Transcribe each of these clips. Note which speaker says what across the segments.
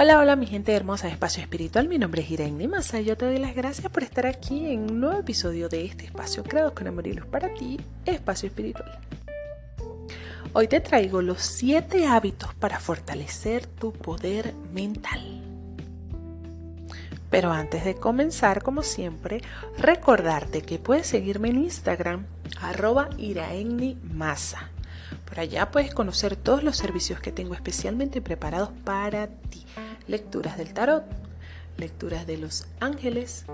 Speaker 1: Hola, hola mi gente hermosa de Espacio Espiritual, mi nombre es Irene Massa y yo te doy las gracias por estar aquí en un nuevo episodio de este espacio creado con amor y luz para ti, Espacio Espiritual. Hoy te traigo los 7 hábitos para fortalecer tu poder mental. Pero antes de comenzar, como siempre, recordarte que puedes seguirme en Instagram, arroba Massa. Por allá puedes conocer todos los servicios que tengo especialmente preparados para ti lecturas del tarot, lecturas de los ángeles,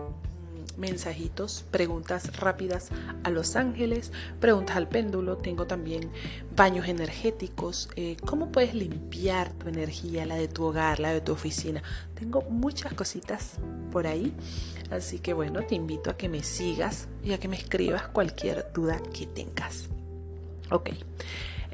Speaker 1: mensajitos, preguntas rápidas a los ángeles, preguntas al péndulo, tengo también baños energéticos, eh, cómo puedes limpiar tu energía, la de tu hogar, la de tu oficina. Tengo muchas cositas por ahí, así que bueno, te invito a que me sigas y a que me escribas cualquier duda que tengas. Ok.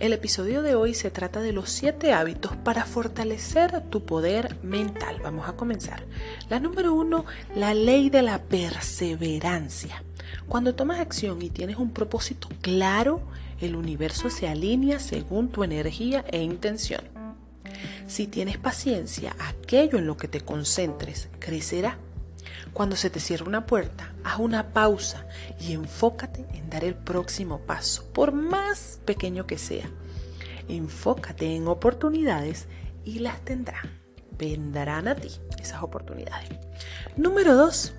Speaker 1: El episodio de hoy se trata de los 7 hábitos para fortalecer tu poder mental. Vamos a comenzar. La número uno, la ley de la perseverancia. Cuando tomas acción y tienes un propósito claro, el universo se alinea según tu energía e intención. Si tienes paciencia, aquello en lo que te concentres crecerá. Cuando se te cierra una puerta, haz una pausa y enfócate en dar el próximo paso, por más pequeño que sea. Enfócate en oportunidades y las tendrán. Vendrán a ti esas oportunidades. Número 2.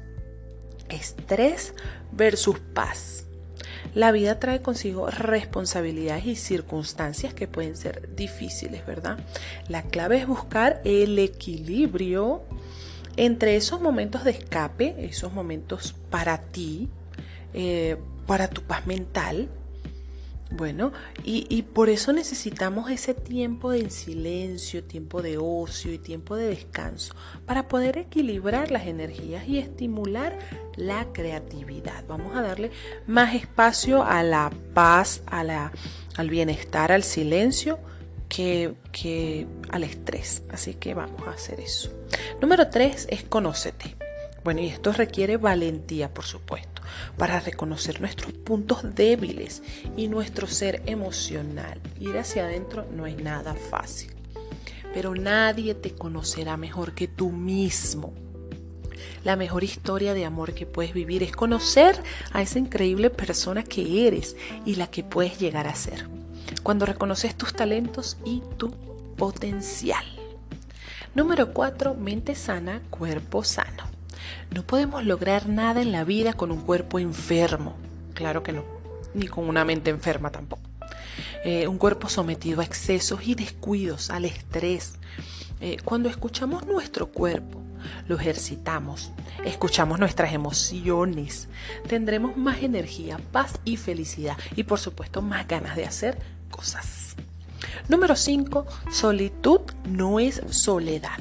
Speaker 1: Estrés versus paz. La vida trae consigo responsabilidades y circunstancias que pueden ser difíciles, ¿verdad? La clave es buscar el equilibrio entre esos momentos de escape, esos momentos para ti, eh, para tu paz mental, bueno, y, por eso necesitamos ese tiempo de silencio, tiempo de ocio y tiempo de descanso para poder equilibrar las energías y estimular la creatividad. Vamos a darle más espacio a la paz, a la, al bienestar, al silencio que, al estrés. Así que vamos a hacer eso. Número tres es conócete. Bueno, y esto requiere valentía, por supuesto, para reconocer nuestros puntos débiles y nuestro ser emocional. Ir hacia adentro no es nada fácil, pero nadie te conocerá mejor que tú mismo. La mejor historia de amor que puedes vivir es conocer a esa increíble persona que eres y la que puedes llegar a ser cuando reconoces tus talentos y tu potencial. Número 4. Mente sana, cuerpo sano. No podemos lograr nada en la vida con un cuerpo enfermo. Claro que no. Ni con una mente enferma tampoco. Eh, un cuerpo sometido a excesos y descuidos, al estrés. Eh, cuando escuchamos nuestro cuerpo, lo ejercitamos, escuchamos nuestras emociones, tendremos más energía, paz y felicidad y por supuesto más ganas de hacer cosas. Número 5. Solitud no es soledad.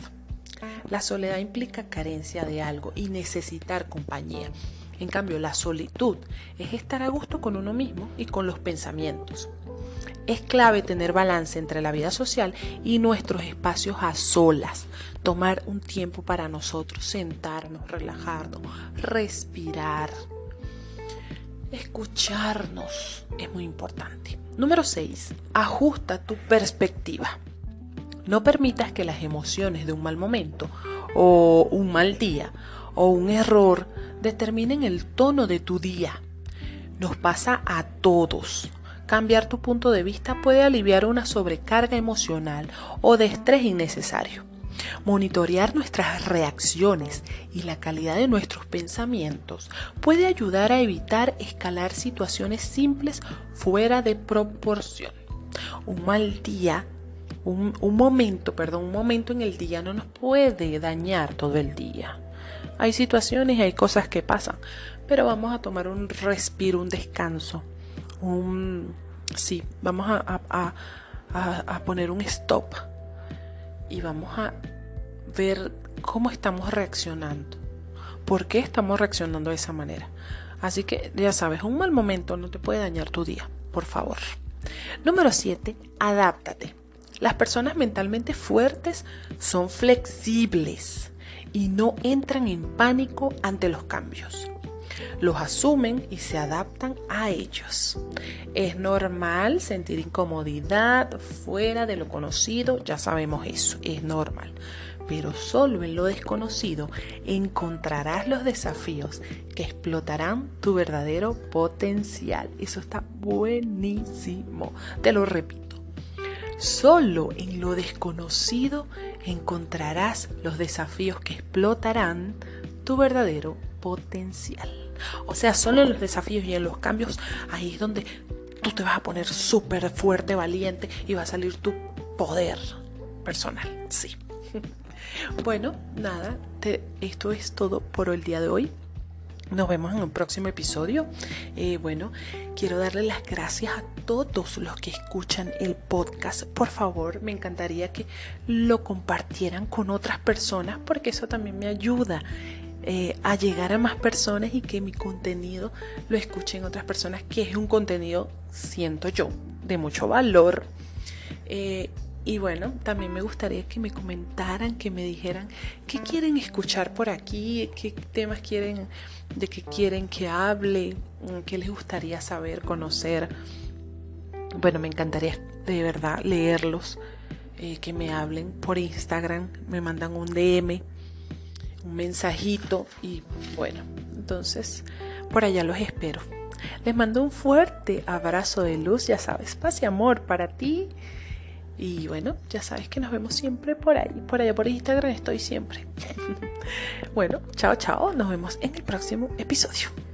Speaker 1: La soledad implica carencia de algo y necesitar compañía. En cambio, la solitud es estar a gusto con uno mismo y con los pensamientos. Es clave tener balance entre la vida social y nuestros espacios a solas. Tomar un tiempo para nosotros, sentarnos, relajarnos, respirar. Escucharnos es muy importante. Número 6. Ajusta tu perspectiva. No permitas que las emociones de un mal momento o un mal día o un error determinen el tono de tu día. Nos pasa a todos. Cambiar tu punto de vista puede aliviar una sobrecarga emocional o de estrés innecesario. Monitorear nuestras reacciones y la calidad de nuestros pensamientos puede ayudar a evitar escalar situaciones simples fuera de proporción. Un mal día, un, momento, perdón, un momento en el día no nos puede dañar todo el día. Hay situaciones y hay cosas que pasan, pero vamos a tomar un respiro, un descanso, un... Sí, vamos a, a poner un stop y vamos a ver cómo estamos reaccionando. ¿Por qué estamos reaccionando de esa manera? Así que ya sabes, un mal momento no te puede dañar tu día, por favor. Número 7. Adáptate. Las personas mentalmente fuertes son flexibles y no entran en pánico ante los cambios los asumen y se adaptan a ellos. Es normal sentir incomodidad fuera de lo conocido, ya sabemos eso, es normal. pero solo en lo desconocido encontrarás los desafíos que explotarán tu verdadero potencial. Eso está buenísimo. Te lo repito. Solo en lo desconocido encontrarás los desafíos que explotarán tu verdadero potencial. O sea, solo en los desafíos y en los cambios, ahí es donde tú te vas a poner súper fuerte, valiente y va a salir tu poder personal. Sí. Bueno, nada, esto es todo por el día de hoy. Nos vemos en un próximo episodio. Eh, bueno, quiero darle las gracias a todos los que escuchan el podcast. Por favor, me encantaría que lo compartieran con otras personas porque eso también me ayuda eh, a llegar a más personas y que mi contenido lo escuchen otras personas, que es un contenido, siento yo, de mucho valor. Eh, y bueno, también me gustaría que me comentaran, que me dijeran qué quieren escuchar por aquí, qué temas quieren, de qué quieren que hable, mm, qué les gustaría saber, conocer. Bueno, me encantaría de verdad leerlos, eh, que me hablen por Instagram, me mandan un DM, un mensajito y bueno, entonces por allá los espero. Les mando un fuerte abrazo de luz, ya sabes, paz y amor para ti y bueno, ya sabes que nos vemos siempre por ahí, por allá por Instagram estoy siempre. bueno, chao, chao, nos vemos en el próximo episodio.